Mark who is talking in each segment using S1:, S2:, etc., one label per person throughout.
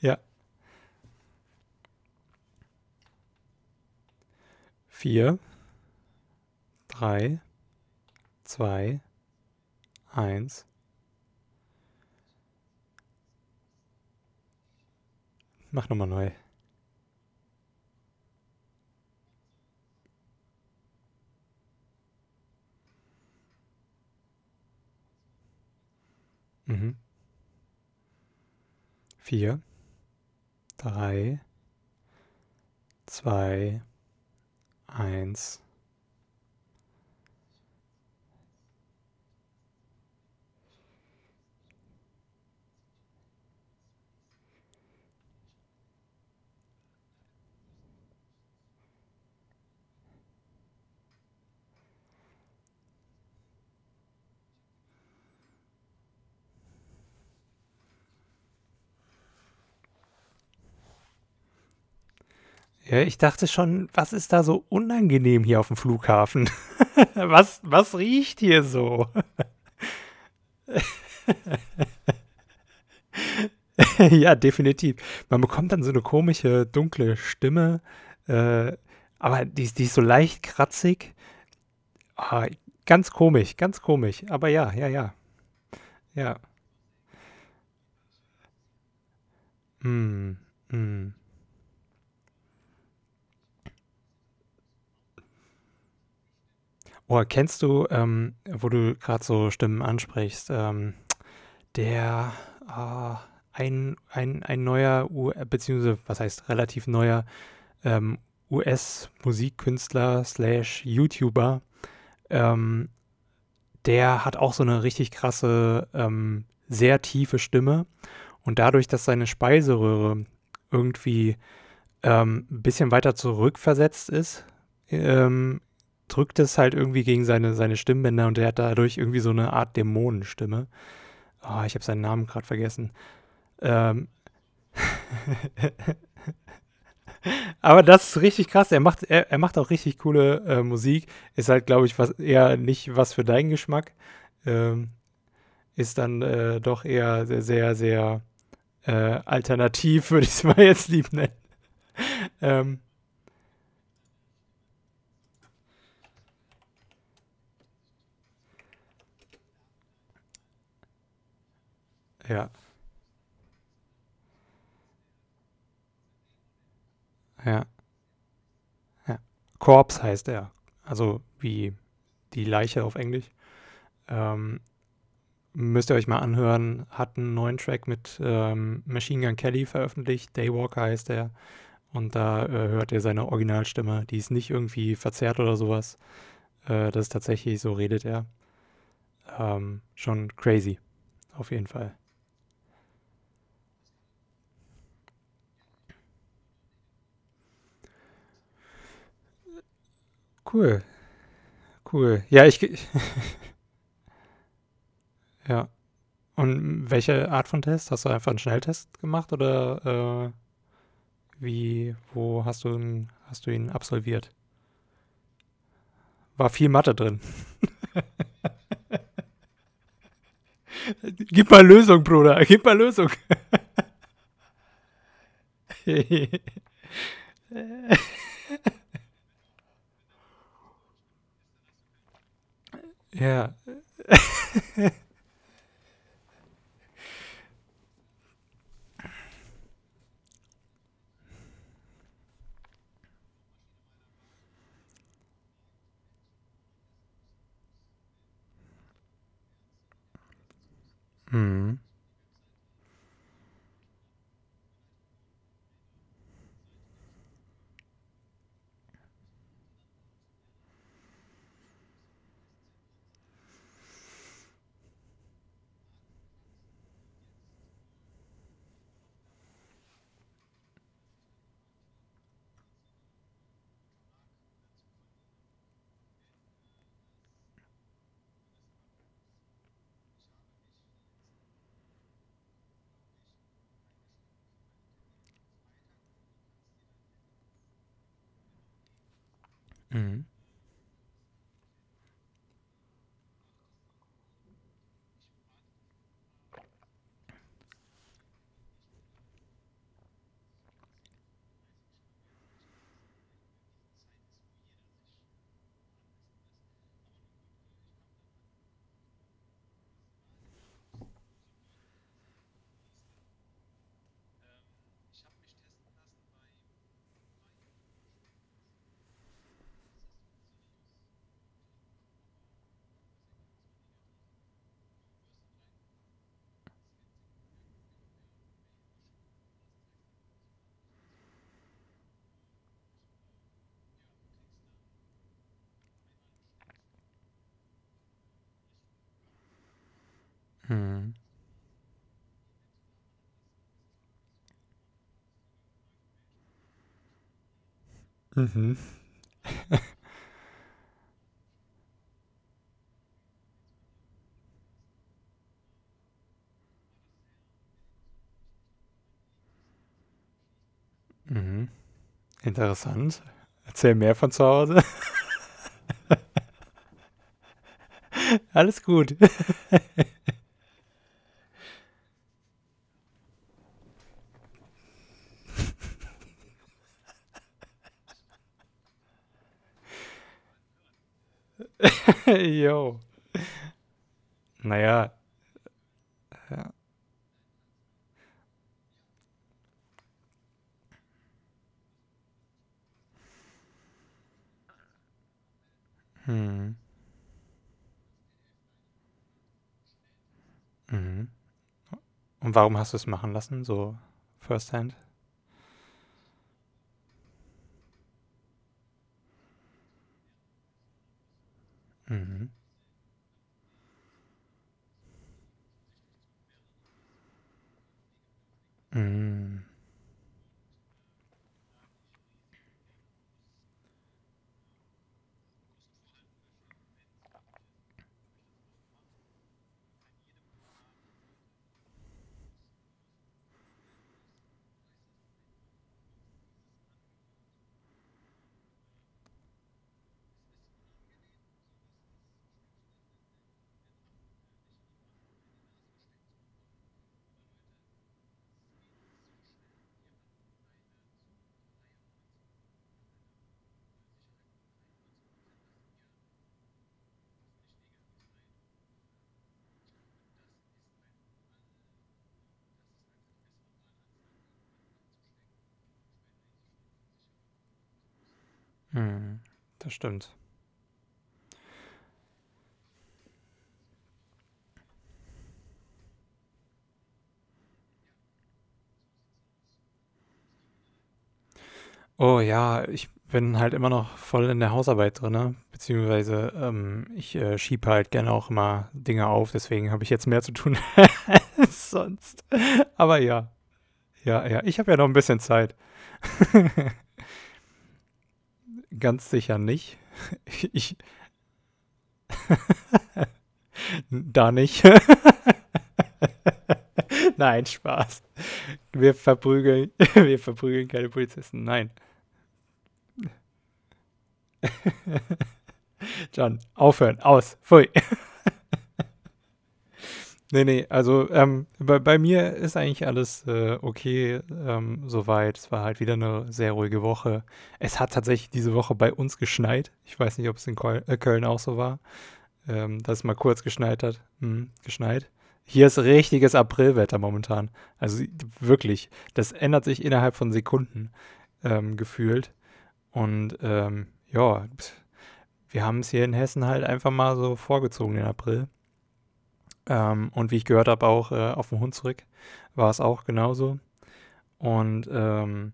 S1: Ja. Vier, drei, zwei, eins. Mach nochmal neu. Mhm. Vier, drei, zwei, eins. Ja, ich dachte schon, was ist da so unangenehm hier auf dem Flughafen? was, was riecht hier so? ja, definitiv. Man bekommt dann so eine komische, dunkle Stimme, äh, aber die, die ist so leicht kratzig. Ah, ganz komisch, ganz komisch. Aber ja, ja, ja. Ja. Hm, hm. Oh, kennst du, ähm, wo du gerade so Stimmen ansprichst, ähm, der ah, ein, ein, ein neuer, U beziehungsweise was heißt relativ neuer ähm, US-Musikkünstler slash YouTuber, ähm, der hat auch so eine richtig krasse, ähm, sehr tiefe Stimme. Und dadurch, dass seine Speiseröhre irgendwie ähm, ein bisschen weiter zurückversetzt ist, ähm, drückt es halt irgendwie gegen seine, seine Stimmbänder und er hat dadurch irgendwie so eine Art Dämonenstimme. Oh, ich habe seinen Namen gerade vergessen. Ähm Aber das ist richtig krass. Er macht, er, er macht auch richtig coole äh, Musik. Ist halt, glaube ich, was eher nicht was für deinen Geschmack. Ähm, ist dann äh, doch eher sehr, sehr, sehr äh, alternativ, würde ich es mal jetzt lieb nennen. ähm, ja, ja, ja. Corpse heißt er. Also wie die Leiche auf Englisch. Ähm, müsst ihr euch mal anhören. Hat einen neuen Track mit ähm, Machine Gun Kelly veröffentlicht. Daywalker heißt er. Und da äh, hört ihr seine Originalstimme. Die ist nicht irgendwie verzerrt oder sowas. Äh, das ist tatsächlich, so redet er. Ähm, schon crazy. Auf jeden Fall. Cool, cool. Ja, ich. ja. Und welche Art von Test? Hast du einfach einen Schnelltest gemacht oder äh, wie, wo hast du, ihn, hast du ihn absolviert? War viel Mathe drin. Gib mal Lösung, Bruder. Gib mal Lösung. ja. Mhm. Mhm. Hm. Mhm. Mhm. Interessant. Erzähl mehr von zu Hause. Alles gut. Jo. Naja. Ja. Hm. Mhm. Und warum hast du es machen lassen, so firsthand? Mhm. Mhm. Das stimmt. Oh ja, ich bin halt immer noch voll in der Hausarbeit drin, ne? Beziehungsweise ähm, ich äh, schiebe halt gerne auch immer Dinge auf, deswegen habe ich jetzt mehr zu tun als sonst. Aber ja, ja, ja, ich habe ja noch ein bisschen Zeit. Ganz sicher nicht. Ich, da nicht. Nein, Spaß. Wir verprügeln, wir verprügeln keine Polizisten. Nein. John, aufhören, aus, pfui. Nee, nee, also ähm, bei, bei mir ist eigentlich alles äh, okay ähm, soweit. Es war halt wieder eine sehr ruhige Woche. Es hat tatsächlich diese Woche bei uns geschneit. Ich weiß nicht, ob es in Köln, äh, Köln auch so war, ähm, dass es mal kurz geschneit hat. Hm, geschneit. Hier ist richtiges Aprilwetter momentan. Also wirklich, das ändert sich innerhalb von Sekunden ähm, gefühlt. Und ähm, ja, wir haben es hier in Hessen halt einfach mal so vorgezogen den April. Ähm, und wie ich gehört habe, auch äh, auf dem Hund zurück war es auch genauso. Und ähm,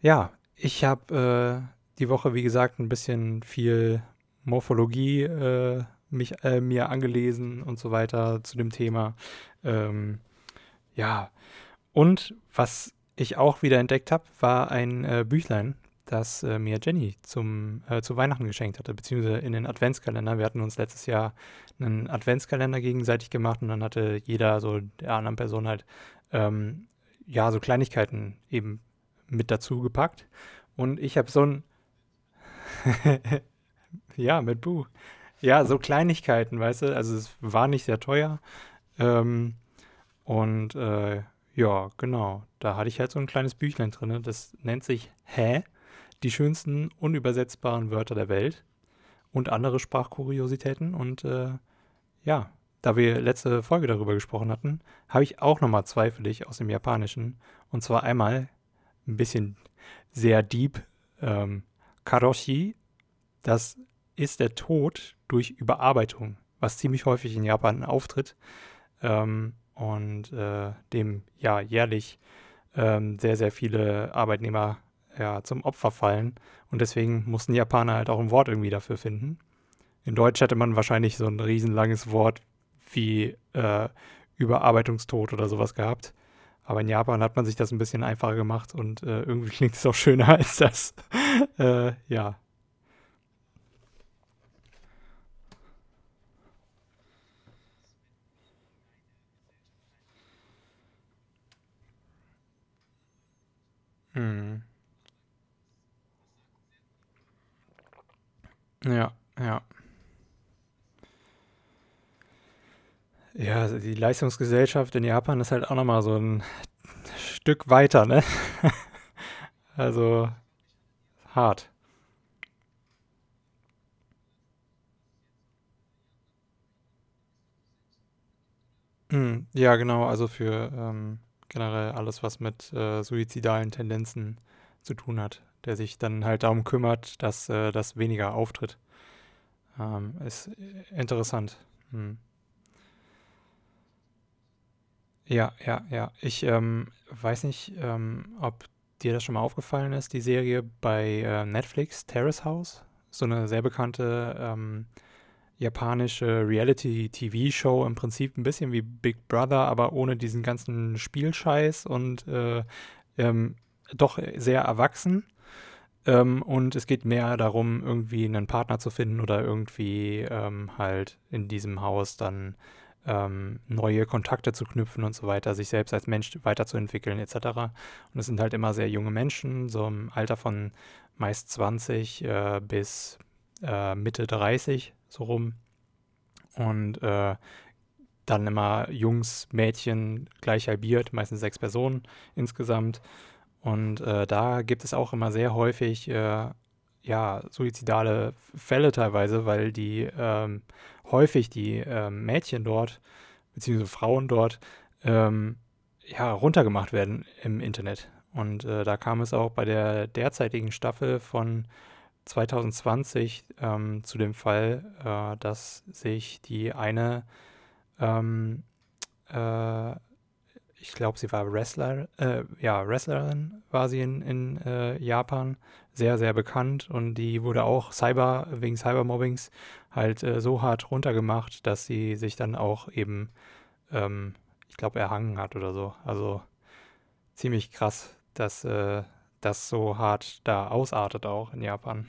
S1: ja, ich habe äh, die Woche, wie gesagt, ein bisschen viel Morphologie äh, mich, äh, mir angelesen und so weiter zu dem Thema. Ähm, ja, und was ich auch wieder entdeckt habe, war ein äh, Büchlein, das äh, mir Jenny zum, äh, zu Weihnachten geschenkt hatte, beziehungsweise in den Adventskalender. Wir hatten uns letztes Jahr einen Adventskalender gegenseitig gemacht und dann hatte jeder so der anderen Person halt ähm, ja so Kleinigkeiten eben mit dazu gepackt. Und ich habe so ein ja mit Buch. Ja, so Kleinigkeiten, weißt du. Also es war nicht sehr teuer. Ähm, und äh, ja, genau. Da hatte ich halt so ein kleines Büchlein drin. Das nennt sich Hä? Die schönsten unübersetzbaren Wörter der Welt und andere Sprachkuriositäten. Und äh, ja, da wir letzte Folge darüber gesprochen hatten, habe ich auch nochmal zwei für dich aus dem Japanischen. Und zwar einmal ein bisschen sehr deep. Ähm, Karoshi, das ist der Tod durch Überarbeitung, was ziemlich häufig in Japan auftritt ähm, und äh, dem ja jährlich ähm, sehr, sehr viele Arbeitnehmer ja, zum Opfer fallen. Und deswegen mussten Japaner halt auch ein Wort irgendwie dafür finden. In Deutsch hätte man wahrscheinlich so ein riesenlanges Wort
S2: wie äh, Überarbeitungstod oder sowas gehabt. Aber in Japan hat man sich das ein bisschen einfacher gemacht und äh, irgendwie klingt es auch schöner als das. äh, ja. Hm. Ja, ja. Ja, also die Leistungsgesellschaft in Japan ist halt auch nochmal so ein Stück weiter, ne? Also hart. Hm, ja, genau, also für ähm, generell alles, was mit äh, suizidalen Tendenzen zu tun hat, der sich dann halt darum kümmert, dass äh, das weniger auftritt. Ähm, ist interessant. Hm. Ja, ja, ja. Ich ähm, weiß nicht, ähm, ob dir das schon mal aufgefallen ist, die Serie bei äh, Netflix, Terrace House. So eine sehr bekannte ähm, japanische Reality-TV-Show, im Prinzip ein bisschen wie Big Brother, aber ohne diesen ganzen Spielscheiß und äh, ähm, doch sehr erwachsen. Ähm, und es geht mehr darum, irgendwie einen Partner zu finden oder irgendwie ähm, halt in diesem Haus dann ähm, neue Kontakte zu knüpfen und so weiter, sich selbst als Mensch weiterzuentwickeln etc. Und es sind halt immer sehr junge Menschen, so im Alter von meist 20 äh, bis äh, Mitte 30 so rum. Und äh, dann immer Jungs, Mädchen gleich halbiert, meistens sechs Personen insgesamt. Und äh, da gibt es auch immer sehr häufig äh, ja, suizidale Fälle teilweise, weil die ähm, häufig die ähm, Mädchen dort, beziehungsweise Frauen dort, ähm, ja, runtergemacht werden im Internet. Und äh, da kam es auch bei der derzeitigen Staffel von 2020 ähm, zu dem Fall, äh, dass sich die eine, ähm, äh, ich glaube, sie war Wrestler, äh, ja, Wrestlerin war sie in, in äh, Japan, sehr, sehr bekannt und die wurde auch Cyber, wegen Cybermobbings halt äh, so hart runtergemacht, dass sie sich dann auch eben, ähm, ich glaube, erhangen hat oder so. Also ziemlich krass, dass äh, das so hart da ausartet auch in Japan.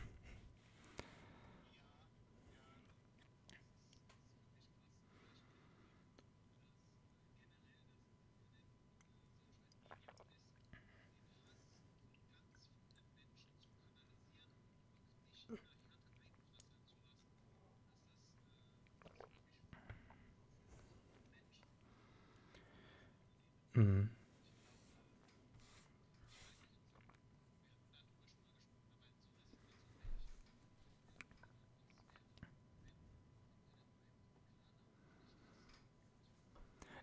S2: Mhm.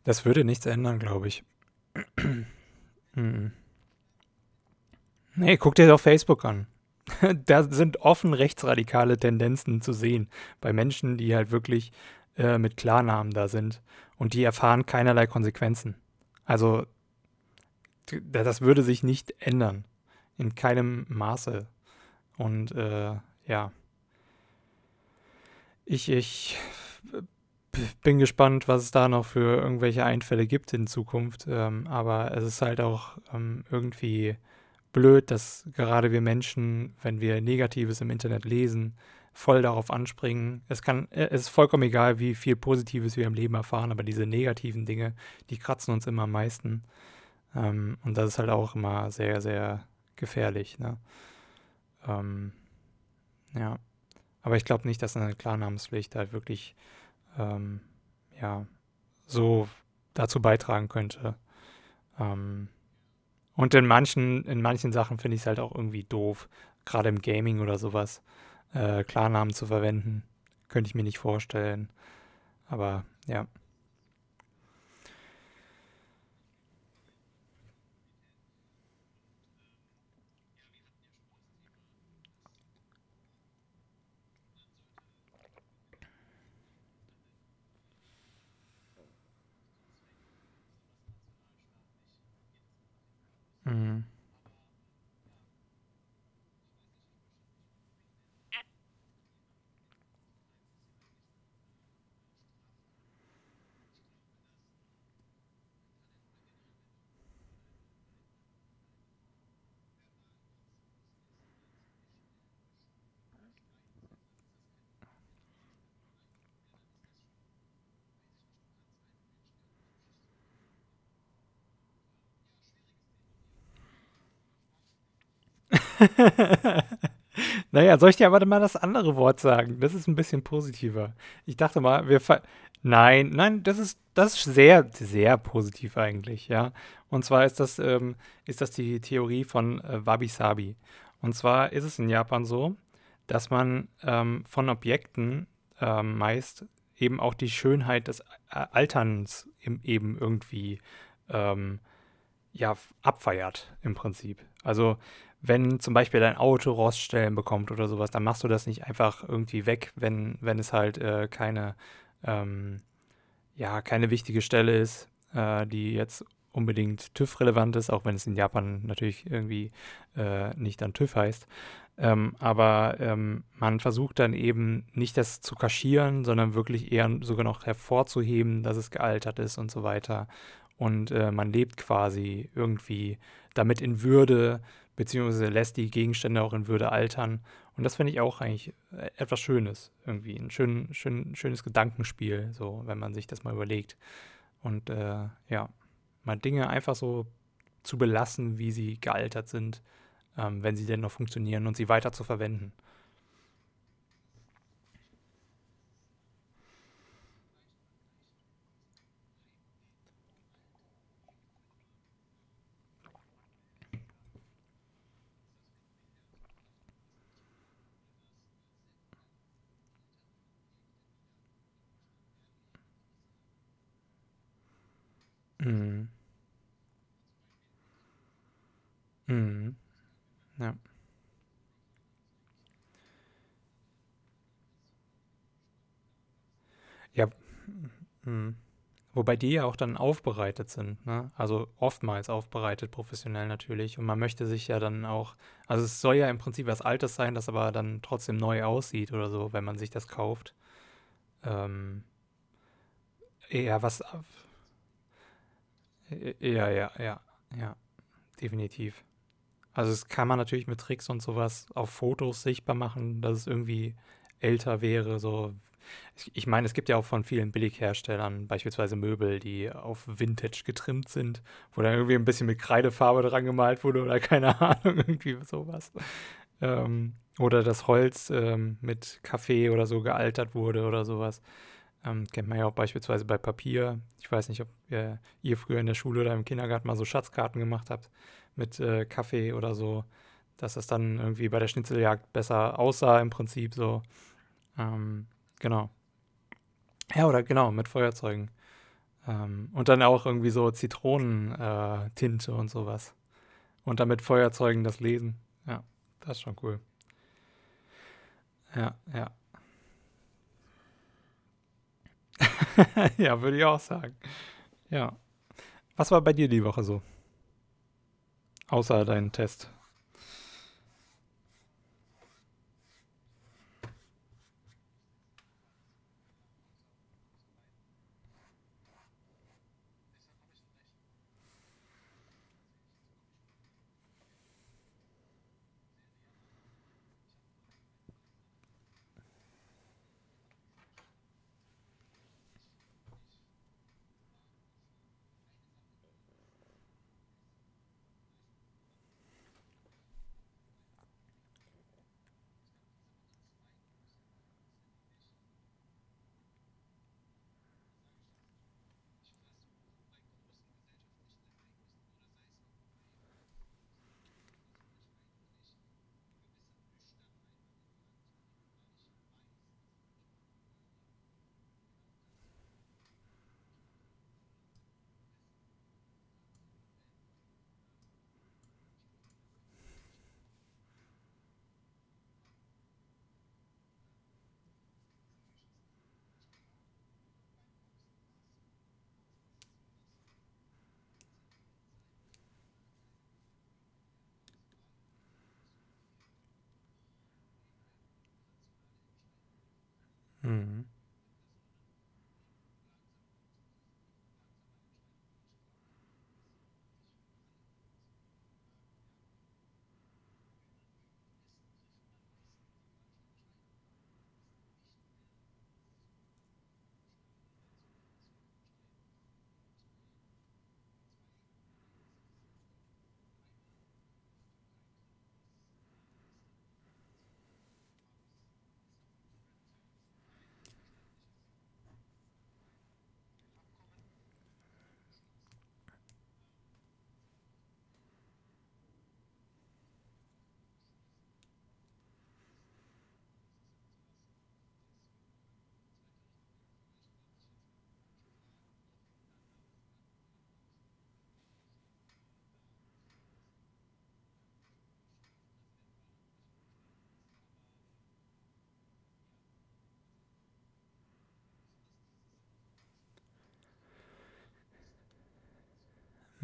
S2: Das würde nichts ändern, glaube ich. Mhm. Nee, guck dir doch Facebook an. Da sind offen rechtsradikale Tendenzen zu sehen bei Menschen, die halt wirklich äh, mit Klarnamen da sind und die erfahren keinerlei Konsequenzen. Also das würde sich nicht ändern. In keinem Maße. Und äh, ja. Ich, ich bin gespannt, was es da noch für irgendwelche Einfälle gibt in Zukunft. Ähm, aber es ist halt auch ähm, irgendwie blöd, dass gerade wir Menschen, wenn wir Negatives im Internet lesen, voll darauf anspringen. Es kann, äh, es ist vollkommen egal, wie viel Positives wir im Leben erfahren, aber diese negativen Dinge, die kratzen uns immer am meisten. Ähm, und das ist halt auch immer sehr, sehr gefährlich. Ne? Ähm, ja. Aber ich glaube nicht, dass eine Klarnamenspflicht halt wirklich ähm, ja, so dazu beitragen könnte. Ähm, und in manchen, in manchen Sachen finde ich es halt auch irgendwie doof, gerade im Gaming oder sowas, äh, Klarnamen zu verwenden. Könnte ich mir nicht vorstellen. Aber ja. Mhm.
S1: Naja, soll ich dir aber mal das andere Wort sagen? Das ist ein bisschen positiver. Ich dachte mal, wir ver Nein, nein, das ist, das ist sehr, sehr positiv eigentlich, ja. Und zwar ist das, ähm, ist das die Theorie von äh, Wabi-Sabi. Und zwar ist es in Japan so, dass man ähm, von Objekten ähm, meist eben auch die Schönheit des A- Alterns im, eben irgendwie ähm, ja, abfeiert im Prinzip. Also wenn zum Beispiel dein Auto Roststellen bekommt oder sowas, dann machst du das nicht einfach irgendwie weg, wenn, wenn es halt äh, keine, ähm, ja, keine wichtige Stelle ist, äh, die jetzt unbedingt TÜV-relevant ist, auch wenn es in Japan natürlich irgendwie äh, nicht dann TÜV heißt. Ähm, aber ähm, man versucht dann eben nicht das zu kaschieren, sondern wirklich eher sogar noch hervorzuheben, dass es gealtert ist und so weiter. Und äh, man lebt quasi irgendwie damit in Würde, beziehungsweise lässt die Gegenstände auch in Würde altern. Und das finde ich auch eigentlich äh, etwas Schönes, irgendwie. Ein schön, schön, schönes Gedankenspiel, so, wenn man sich das mal überlegt. Und äh, ja, mal Dinge einfach so zu belassen, wie sie gealtert sind, ähm, wenn sie denn noch funktionieren und sie weiter zu verwenden. Mhm. Mhm. Ja. Ja, mhm. Wobei die ja auch dann aufbereitet sind, ne? Also oftmals aufbereitet, professionell natürlich. Und man möchte sich ja dann auch, also es soll ja im Prinzip was Altes sein, das aber dann trotzdem neu aussieht oder so, wenn man sich das kauft. Ähm, ja, was, ja, ja, ja, ja, definitiv. Also das kann man natürlich mit Tricks und sowas auf Fotos sichtbar machen, dass es irgendwie älter wäre. So. Ich, meine, es gibt ja auch von vielen Billigherstellern beispielsweise Möbel, die auf Vintage getrimmt sind, wo dann irgendwie ein bisschen mit Kreidefarbe dran gemalt wurde oder keine Ahnung, irgendwie sowas. Ähm, oder das Holz ähm, mit Kaffee oder so gealtert wurde oder sowas. Ähm, kennt man ja auch beispielsweise bei Papier. Ich weiß nicht, ob ihr, ihr früher in der Schule oder im Kindergarten mal so Schatzkarten gemacht habt mit äh, Kaffee oder so, dass das dann irgendwie bei der Schnitzeljagd besser aussah im Prinzip so. Ähm, genau. Ja, oder genau, mit Feuerzeugen. Ähm, und dann auch irgendwie so Zitronentinte äh, und sowas. Und dann mit Feuerzeugen das Lesen. Ja, das ist schon cool. Ja, ja. ja, würde ich auch sagen. Ja. Was war bei dir die Woche so? Außer deinen Test. Mhm.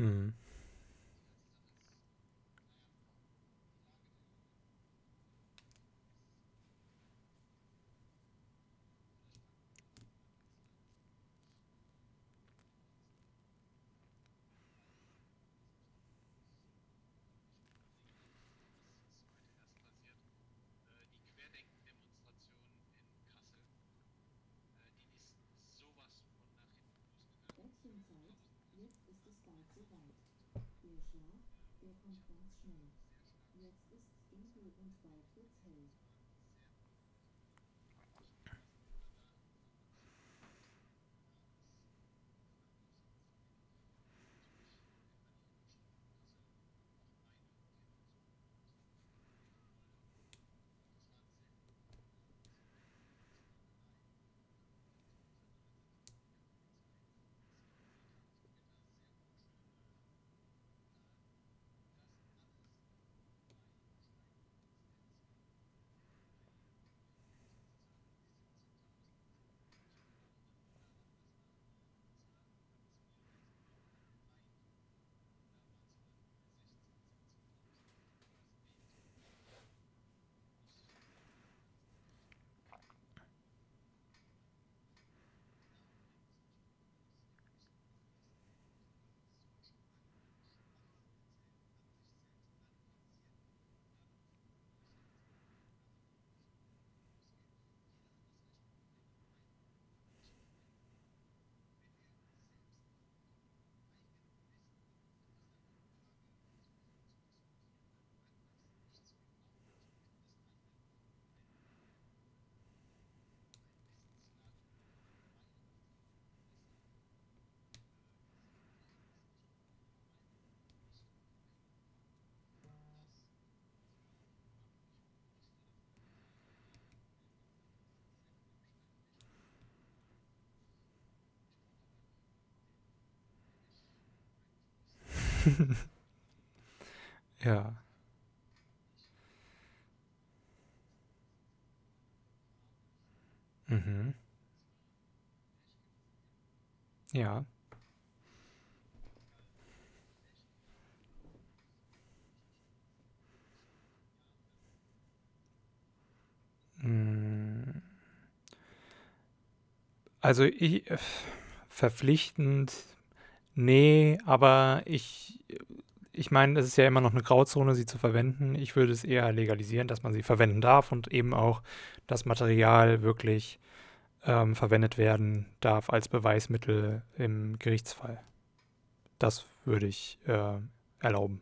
S1: 嗯。Hm. ja. Mhm. Ja. Mm. Also ich äh, verpflichtend, nee, aber ich, ich meine, es ist ja immer noch eine Grauzone, sie zu verwenden. Ich würde es eher legalisieren, dass man sie verwenden darf und eben auch das Material wirklich ähm, verwendet werden darf als Beweismittel im Gerichtsfall. Das würde ich äh, erlauben.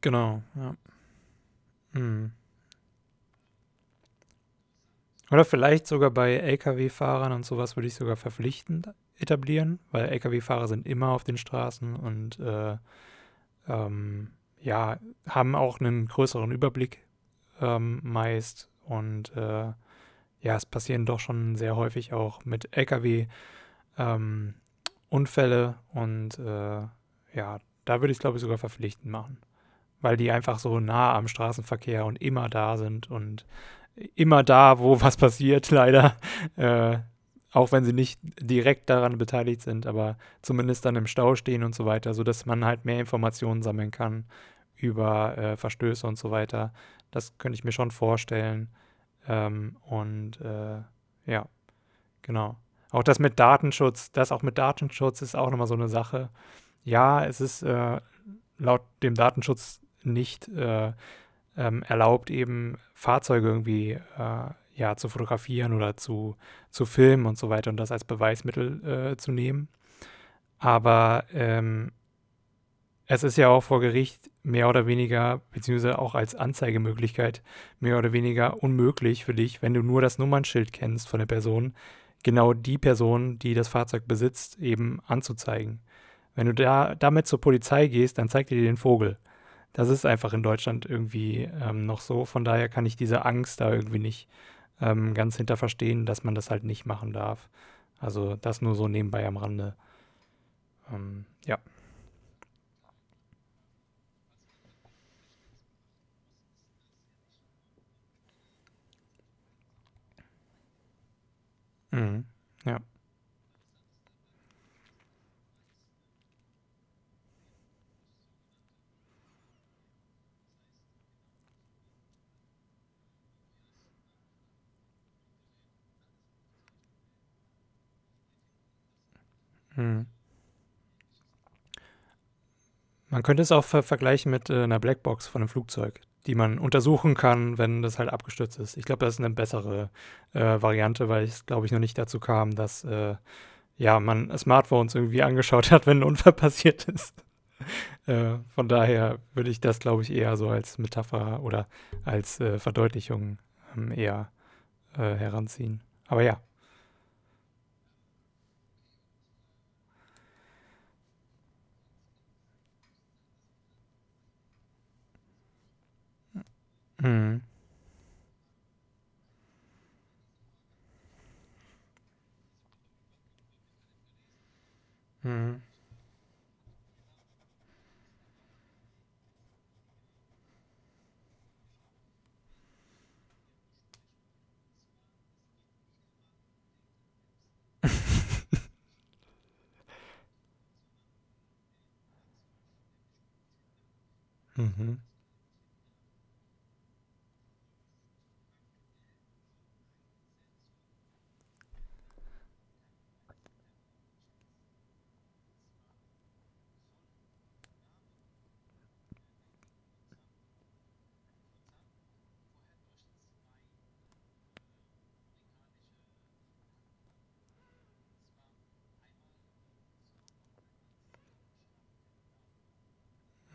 S1: Genau, ja. Hm. Oder vielleicht sogar bei Lkw-Fahrern und sowas würde ich sogar verpflichtend etablieren, weil Lkw-Fahrer sind immer auf den Straßen und äh, ähm, ja, haben auch einen größeren Überblick ähm, meist. Und äh, ja, es passieren doch schon sehr häufig auch mit Lkw ähm, Unfälle und äh, ja, da würde ich es glaube ich sogar verpflichtend machen, weil die einfach so nah am Straßenverkehr und immer da sind und immer da, wo was passiert, leider. Äh, auch wenn sie nicht direkt daran beteiligt sind, aber zumindest dann im Stau stehen und so weiter, sodass man halt mehr Informationen sammeln kann über äh, Verstöße und so weiter. Das könnte ich mir schon vorstellen. Ähm, und äh, ja, genau. Auch das mit Datenschutz, das auch mit Datenschutz ist auch nochmal so eine Sache. Ja, es ist äh, laut dem Datenschutz nicht äh, ähm, erlaubt, eben Fahrzeuge irgendwie äh, ja, zu fotografieren oder zu, zu filmen und so weiter und das als Beweismittel äh, zu nehmen. Aber ähm, es ist ja auch vor Gericht mehr oder weniger, beziehungsweise auch als Anzeigemöglichkeit, mehr oder weniger unmöglich für dich, wenn du nur das Nummernschild kennst von der Person, genau die Person, die das Fahrzeug besitzt, eben anzuzeigen. Wenn du da damit zur Polizei gehst, dann zeigt dir den Vogel. Das ist einfach in Deutschland irgendwie ähm, noch so. Von daher kann ich diese Angst da irgendwie nicht ähm, ganz hinter verstehen, dass man das halt nicht machen darf. Also das nur so nebenbei am Rande. Ähm, ja. Mhm. Mhm. Man könnte es auch ver vergleichen mit äh, einer Blackbox von einem Flugzeug, die man untersuchen kann, wenn das halt abgestürzt ist. Ich glaube, das ist eine bessere äh, Variante, weil es, glaube ich, noch nicht dazu kam, dass äh, ja, man Smartphones irgendwie angeschaut hat, wenn ein Unfall passiert ist. Äh, von daher würde ich das, glaube ich, eher so als Metapher oder als äh, Verdeutlichung ähm, eher äh, heranziehen. Aber ja. Mhm. Mhm. Mhm.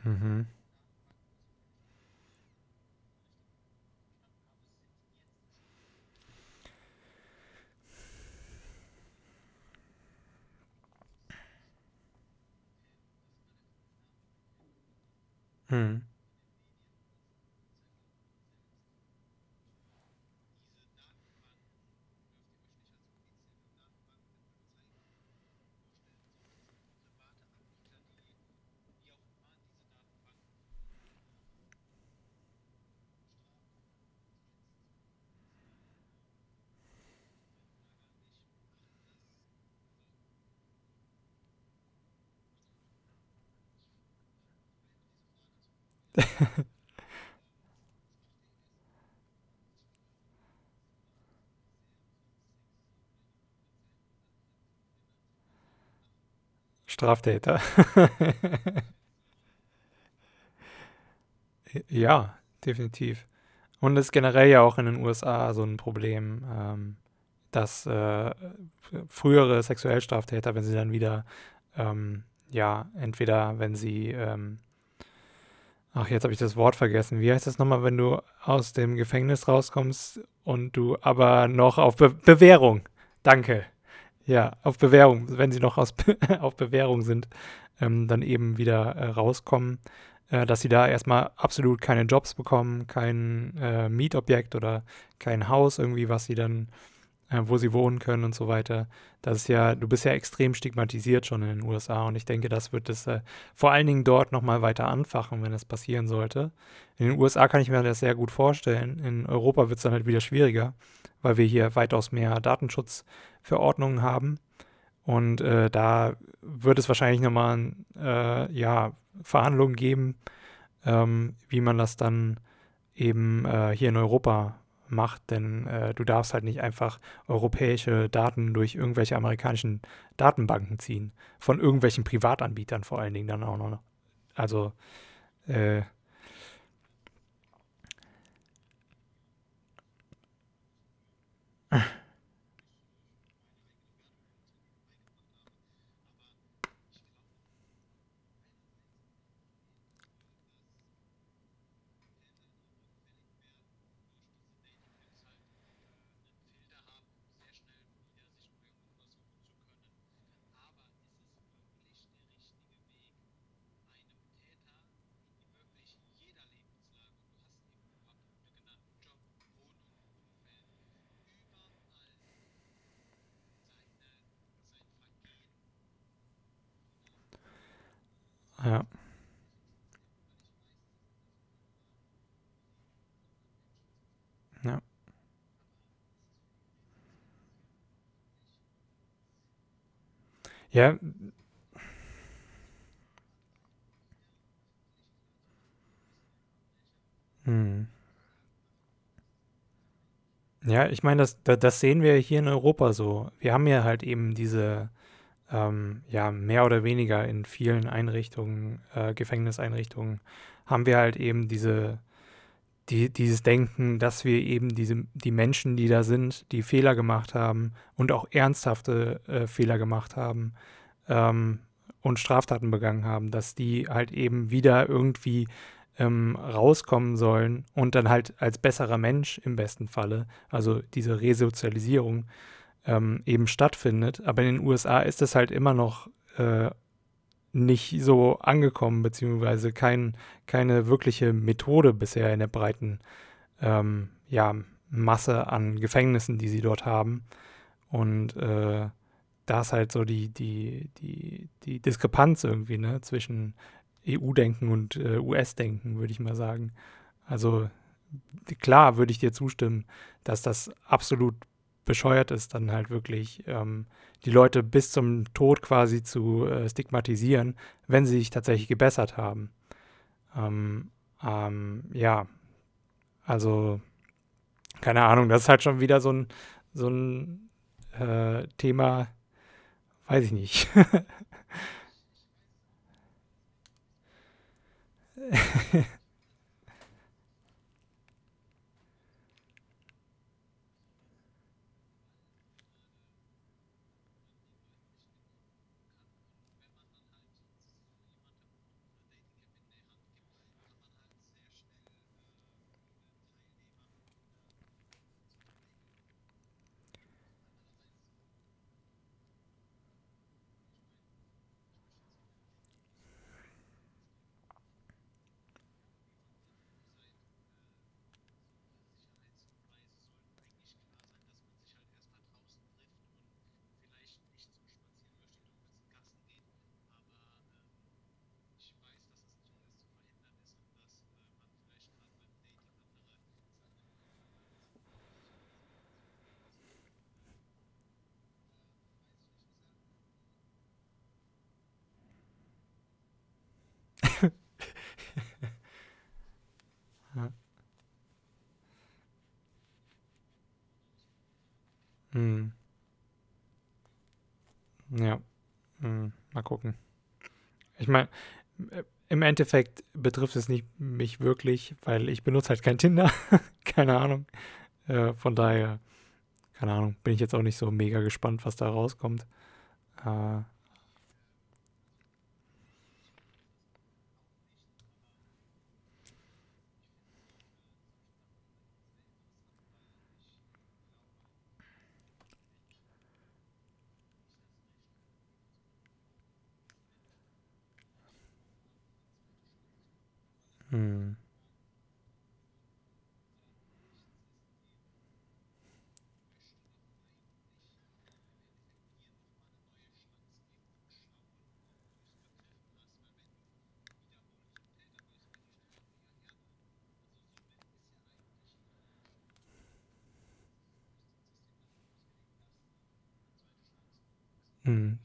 S1: Mhm. Mhm. Straftäter. Ja, definitiv. Und ist generell ja auch in den USA so ein Problem, ähm, dass äh, frühere Sexuellstraftäter, wenn sie dann wieder, ähm, ja, entweder wenn sie, ähm, ach, jetzt habe ich das Wort vergessen. Wie heißt das nochmal, wenn du aus dem Gefängnis rauskommst und du aber noch auf Be Bewährung, danke, ja, auf Bewährung, wenn sie noch aus, auf Bewährung sind, ähm, dann eben wieder äh, rauskommen. Äh, dass sie da erstmal absolut keine Jobs bekommen, kein äh, Mietobjekt oder kein Haus irgendwie, was sie dann, äh, wo sie wohnen können und so weiter. Das ist ja, du bist ja extrem stigmatisiert schon in den USA und ich denke, das wird es äh, vor allen Dingen dort nochmal weiter anfachen, wenn es passieren sollte. In den USA kann ich mir das sehr gut vorstellen. In Europa wird es dann halt wieder schwieriger, weil wir hier weitaus mehr Datenschutzverordnungen haben. Und äh, da wird es wahrscheinlich nochmal äh, ja, Verhandlungen geben, ähm, wie man das dann eben äh, hier in Europa macht, denn äh, du darfst halt nicht einfach europäische Daten durch irgendwelche amerikanischen Datenbanken ziehen, von irgendwelchen Privatanbietern vor allen Dingen dann auch noch. Also äh, Ja. Ja. Ja. Hm. Ja, ich meine, das, da- das sehen wir hier in Europa so. Wir haben ja halt eben diese, ähm, ja, mehr oder weniger in vielen Einrichtungen, äh, Gefängniseinrichtungen, haben wir halt eben diese, die, dieses Denken, dass wir eben diese, die Menschen, die da sind, die Fehler gemacht haben und auch ernsthafte äh, Fehler gemacht haben ähm, und Straftaten begangen haben, dass die halt eben wieder irgendwie ähm, rauskommen sollen und dann halt als besserer Mensch im besten Falle, also diese Resozialisierung ähm, eben stattfindet. Aber in den USA ist es halt immer noch äh, nicht so angekommen, beziehungsweise kein, keine wirkliche Methode bisher in der breiten ähm, ja, Masse an Gefängnissen, die sie dort haben. Und äh, da ist halt so die, die, die, die Diskrepanz irgendwie, ne, zwischen EU-Denken und äh, US-Denken, würde ich mal sagen. Also klar würde ich dir zustimmen, dass das absolut bescheuert ist, dann halt wirklich ähm, die Leute bis zum Tod quasi zu äh, stigmatisieren, wenn sie sich tatsächlich gebessert haben. Ähm, ähm, ja, also keine Ahnung, das ist halt schon wieder so ein, so ein äh, Thema, weiß ich nicht. ja. Hm. Ja. Hm. Mal gucken. Ich meine, im Endeffekt betrifft es nicht mich wirklich, weil ich benutze halt kein Tinder. keine Ahnung. Äh, von daher, keine Ahnung, bin ich jetzt auch nicht so mega gespannt, was da rauskommt. Äh, hm. Hm.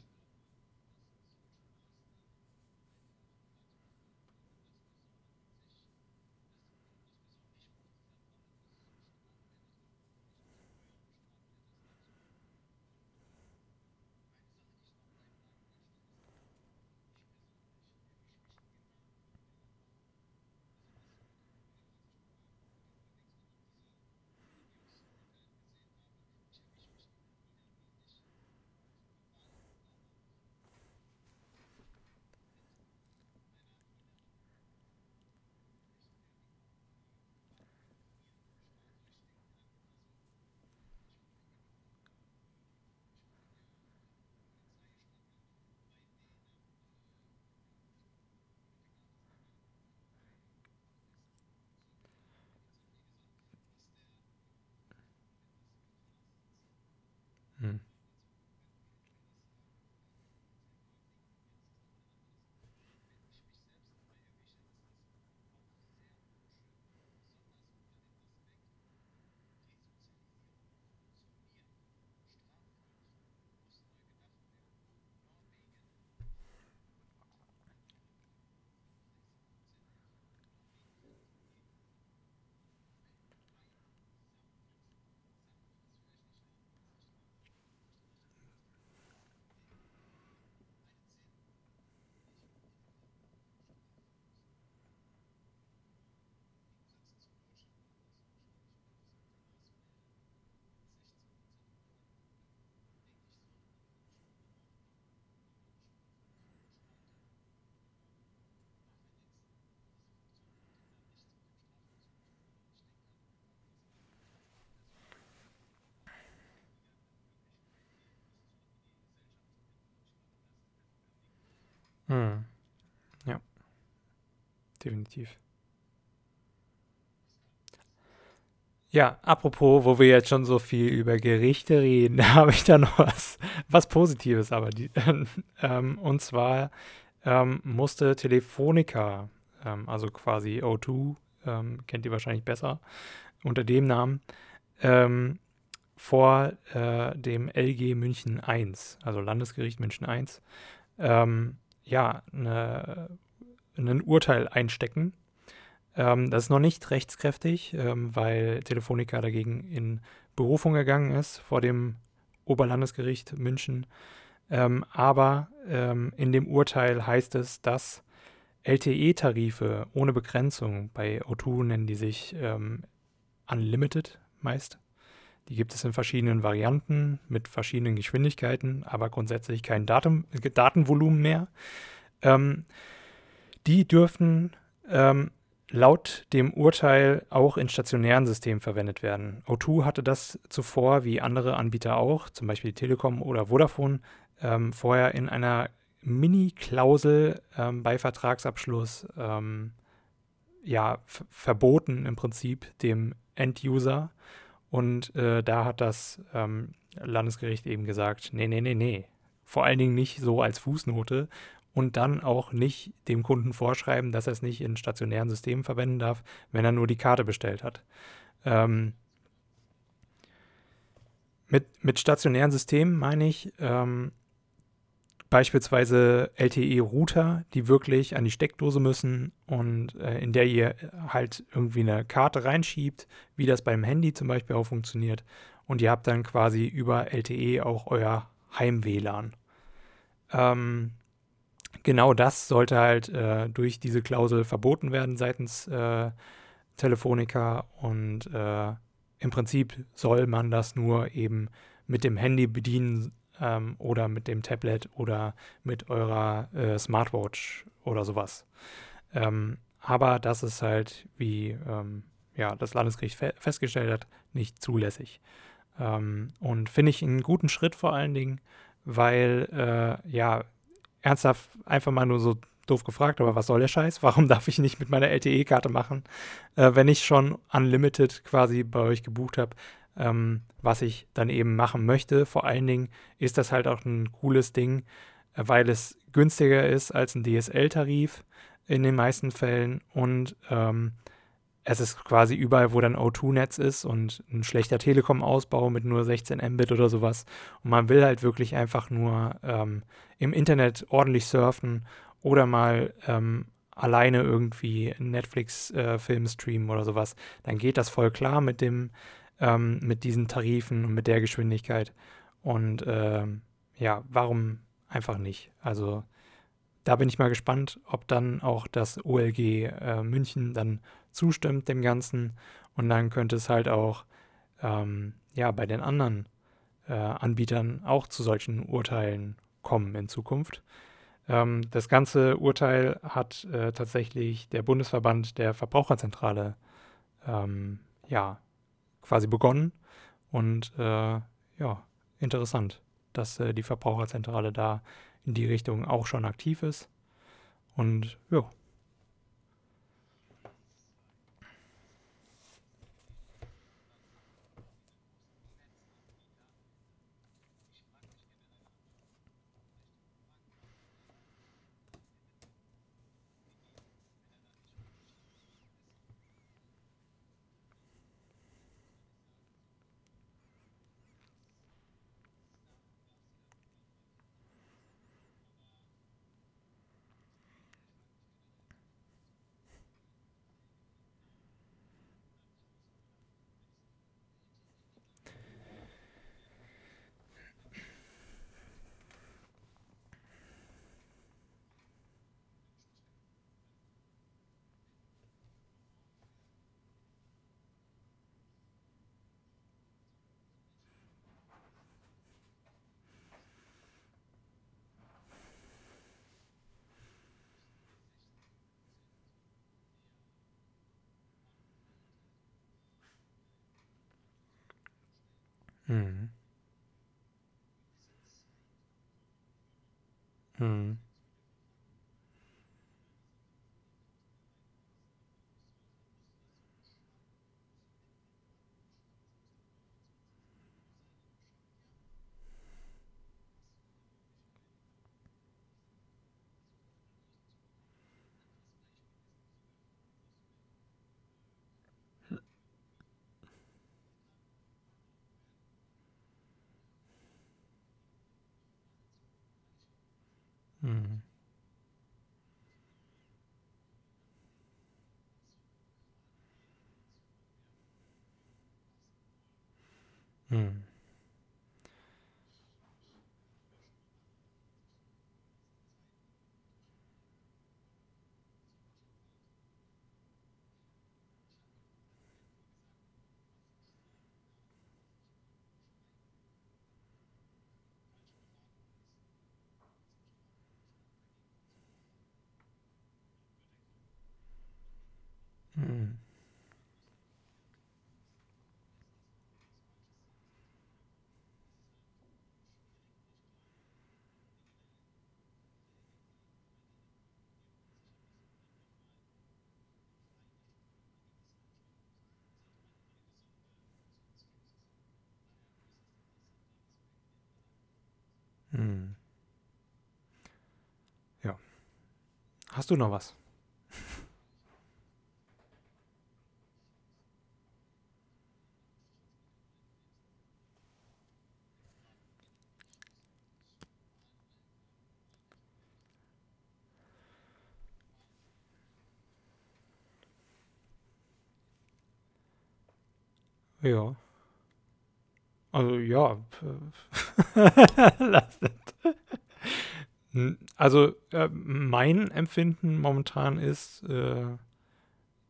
S1: Hm.
S2: Hm. Ja. Definitiv. Ja, apropos, wo wir jetzt schon so viel über Gerichte reden, habe ich da noch was, was Positives, aber die, ähm, und zwar ähm, musste Telefonica, ähm, also quasi O2, ähm, kennt ihr wahrscheinlich besser, unter dem Namen, ähm, vor äh, dem LG München 1, also Landesgericht München 1, ja, ein Urteil einstecken ähm, das ist noch nicht rechtskräftig, ähm, weil Telefonica dagegen in Berufung gegangen ist vor dem Oberlandesgericht München. Ähm, aber ähm, in dem Urteil heißt es, dass LTE-Tarife ohne Begrenzung, bei O2 nennen die sich ähm, Unlimited meist. Die gibt es in verschiedenen Varianten mit verschiedenen Geschwindigkeiten, aber grundsätzlich kein Daten, Datenvolumen mehr. Ähm, die dürfen ähm, laut dem Urteil auch in stationären Systemen verwendet werden. O2 hatte das zuvor, wie andere Anbieter auch, zum Beispiel Telekom oder Vodafone, ähm, vorher in einer Mini-Klausel ähm, bei Vertragsabschluss ähm, ja, verboten im Prinzip dem End-User. Und äh, da hat das ähm, Landesgericht eben gesagt, nee, nee, nee, nee. Vor allen Dingen nicht so als Fußnote, und dann auch nicht dem Kunden vorschreiben, dass er es nicht in stationären Systemen verwenden darf, wenn er nur die Karte bestellt hat. Ähm, mit, mit stationären Systemen meine ich ähm, beispielsweise LTE-Router, die wirklich an die Steckdose müssen und äh, in der ihr halt irgendwie eine Karte reinschiebt, wie das beim Handy zum Beispiel auch funktioniert. Und ihr habt dann quasi über LTE auch euer Heim-WLAN. Ähm, genau das sollte halt äh, durch diese Klausel verboten werden seitens äh, Telefonica und äh, im Prinzip soll man das nur eben mit dem Handy bedienen ähm, oder mit dem Tablet oder mit eurer äh, Smartwatch oder sowas. Ähm, aber das ist halt, wie ähm, ja, das Landesgericht fe festgestellt hat, nicht zulässig. Ähm, und finde ich einen guten Schritt vor allen Dingen, weil äh, ja, ernsthaft einfach mal nur so doof gefragt, aber was soll der Scheiß? Warum darf ich nicht mit meiner LTE-Karte machen, äh, wenn ich schon Unlimited quasi bei euch gebucht habe, ähm, was ich dann eben machen möchte? Vor allen Dingen ist das halt auch ein cooles Ding, äh, weil es günstiger ist als ein DSL-Tarif in den meisten Fällen und ähm, es ist quasi überall, wo dann O2-Netz ist und ein schlechter Telekom-Ausbau mit nur 16 Mbit oder sowas. Und man will halt wirklich einfach nur ähm, im Internet ordentlich surfen oder mal ähm, alleine irgendwie Netflix-Film äh, streamen oder sowas. Dann geht das voll klar mit dem, ähm, mit diesen Tarifen und mit der Geschwindigkeit. Und ähm, ja, warum einfach nicht? Also da bin ich mal gespannt, ob dann auch das OLG äh, München dann zustimmt dem Ganzen. Und dann könnte es halt auch ähm, ja, bei den anderen äh, Anbietern auch zu solchen Urteilen kommen in Zukunft. Ähm, das ganze Urteil hat äh, tatsächlich der Bundesverband der Verbraucherzentrale ähm, ja, quasi begonnen. Und äh, ja, interessant, dass äh, die Verbraucherzentrale da in die Richtung auch schon aktiv ist. Und ja. Mhm. Mhm.
S1: Hm. Hm. Hm. Ja. Hast du noch was? Ja. Also ja. Also äh, mein Empfinden momentan ist, äh,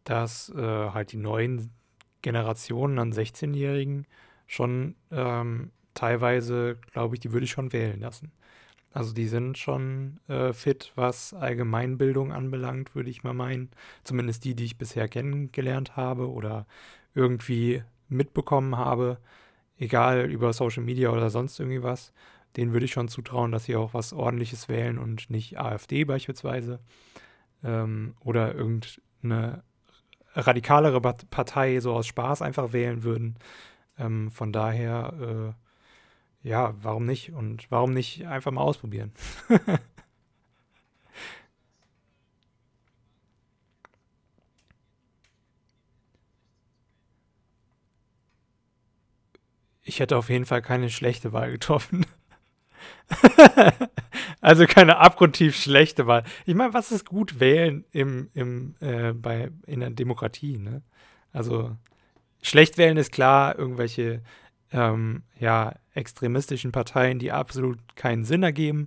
S1: dass äh, halt die neuen Generationen an 16-Jährigen schon ähm, teilweise, glaube ich, die würde ich schon wählen lassen. Also die sind schon äh, fit, was Allgemeinbildung anbelangt, würde ich mal meinen. Zumindest die, die ich bisher kennengelernt habe oder irgendwie mitbekommen habe, egal über Social Media oder sonst irgendwie was. Denen würde ich schon zutrauen, dass sie auch was Ordentliches wählen und nicht AfD beispielsweise ähm, oder irgendeine radikalere Partei so aus Spaß einfach wählen würden. Ähm, von daher, äh, ja, warum nicht? Und warum nicht einfach mal ausprobieren? Ich hätte auf jeden Fall keine schlechte Wahl getroffen. also keine abgrundtief schlechte Wahl. Ich meine, was ist gut wählen im, im, äh, bei, in der Demokratie? Ne? Also schlecht wählen ist klar, irgendwelche ähm, ja, extremistischen Parteien, die absolut keinen Sinn ergeben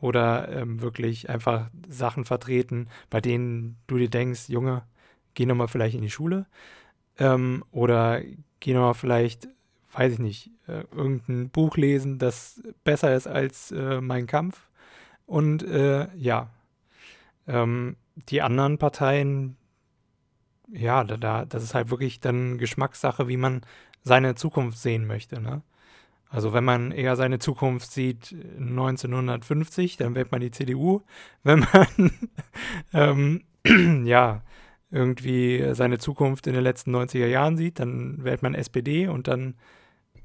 S1: oder ähm, wirklich einfach Sachen vertreten, bei denen du dir denkst, Junge, geh nochmal vielleicht in die Schule ähm, oder geh nochmal vielleicht weiß ich nicht, äh, irgendein Buch lesen, das besser ist als äh, Mein Kampf. Und äh, ja, ähm, die anderen Parteien, ja, da, da, das ist halt wirklich dann Geschmackssache, wie man seine Zukunft sehen möchte. Ne? Also wenn man eher seine Zukunft sieht 1950, dann wählt man die CDU. Wenn man ähm, ja irgendwie seine Zukunft in den letzten 90er Jahren sieht, dann wählt man SPD und dann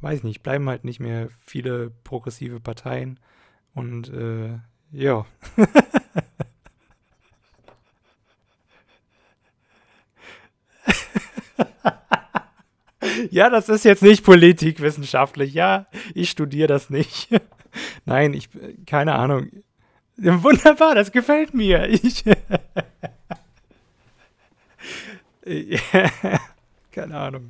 S1: weiß ich nicht, bleiben halt nicht mehr viele progressive Parteien. Und äh, ja. ja, das ist jetzt nicht politikwissenschaftlich. Ja, ich studiere das nicht. Nein, ich, keine Ahnung. Wunderbar, das gefällt mir. Ich, keine Ahnung.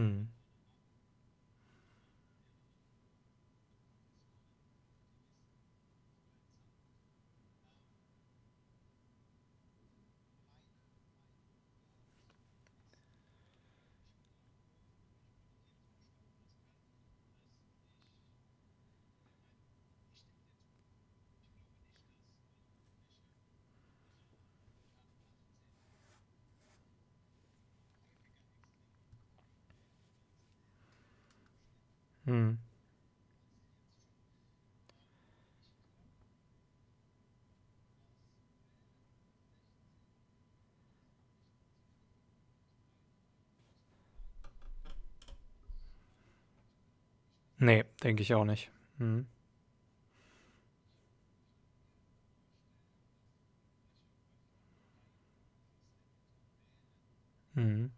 S1: Hm. Hm. Nee, denke ich auch nicht. Hm. Hm.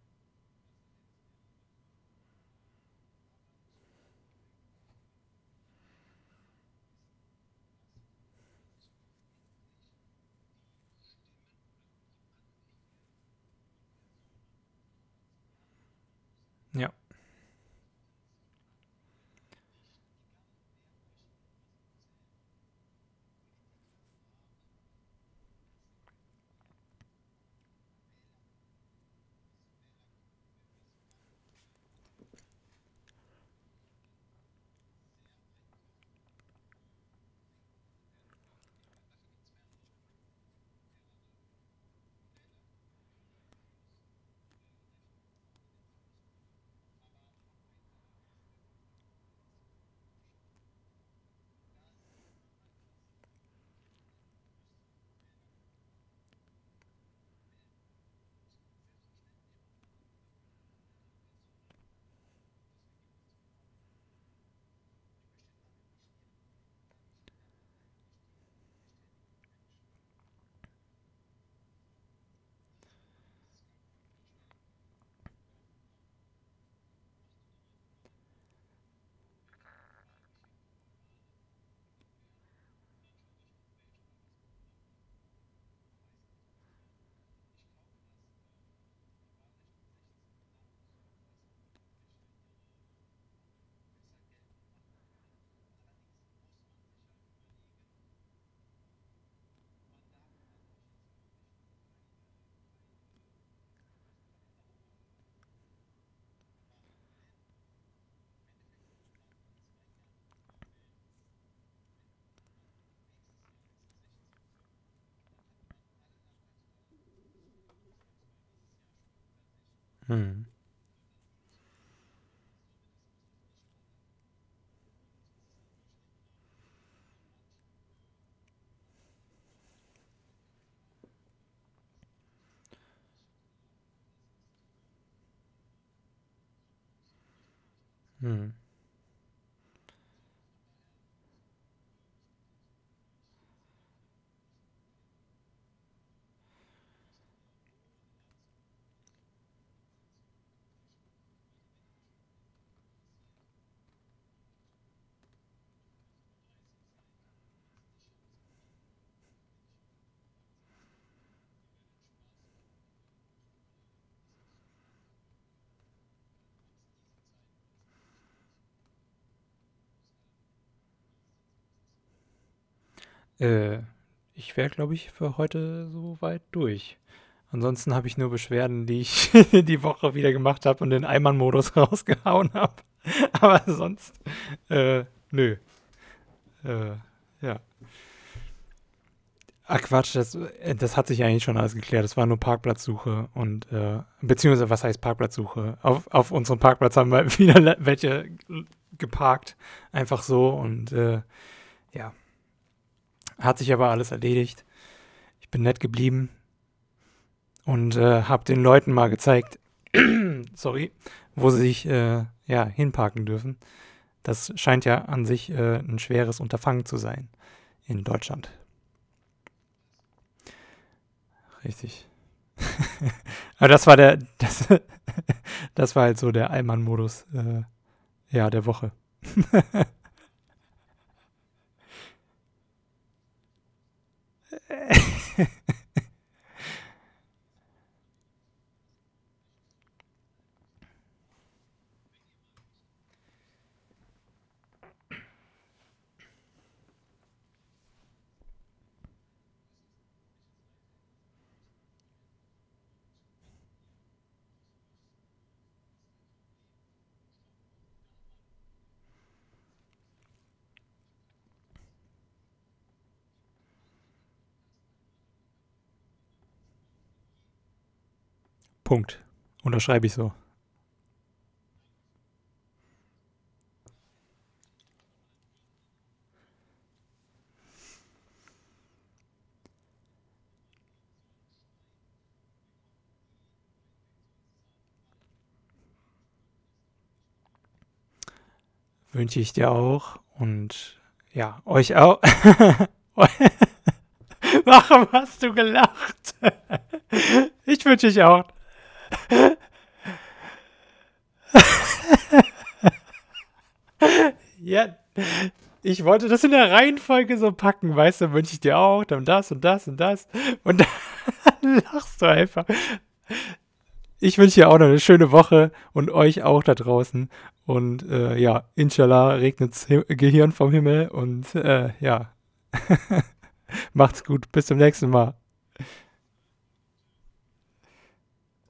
S1: Hm. Hm. Äh, ich wäre, glaube ich, für heute so weit durch. Ansonsten habe ich nur Beschwerden, die ich die Woche wieder gemacht habe und den Einmann-Modus rausgehauen habe. Aber sonst, äh, nö. Äh, ja. Ach Quatsch, das, äh, das hat sich eigentlich schon alles geklärt. Das war nur Parkplatzsuche und äh, beziehungsweise was heißt Parkplatzsuche? Auf, auf unserem Parkplatz haben wir wieder welche geparkt, einfach so und äh, ja, hat sich aber alles erledigt. Ich bin nett geblieben und äh, habe den Leuten mal gezeigt, sorry, wo sie sich äh, ja hinparken dürfen. Das scheint ja an sich äh, ein schweres Unterfangen zu sein in Deutschland. Richtig. Aber das war der, das, das war halt so der Allmann-Modus, äh, ja, der Woche. Punkt. Unterschreibe ich so.
S2: Wünsche ich dir auch und ja, euch auch. Warum hast du gelacht? ich wünsche euch auch. ja, ich wollte das in der Reihenfolge so packen, weißt du, wünsche ich dir auch, dann das und das und das. Und dann lachst du einfach. Ich wünsche dir auch noch eine schöne Woche und euch auch da draußen. Und äh, ja, inshallah regnet Gehirn vom Himmel und äh, ja, macht's gut. Bis zum nächsten Mal.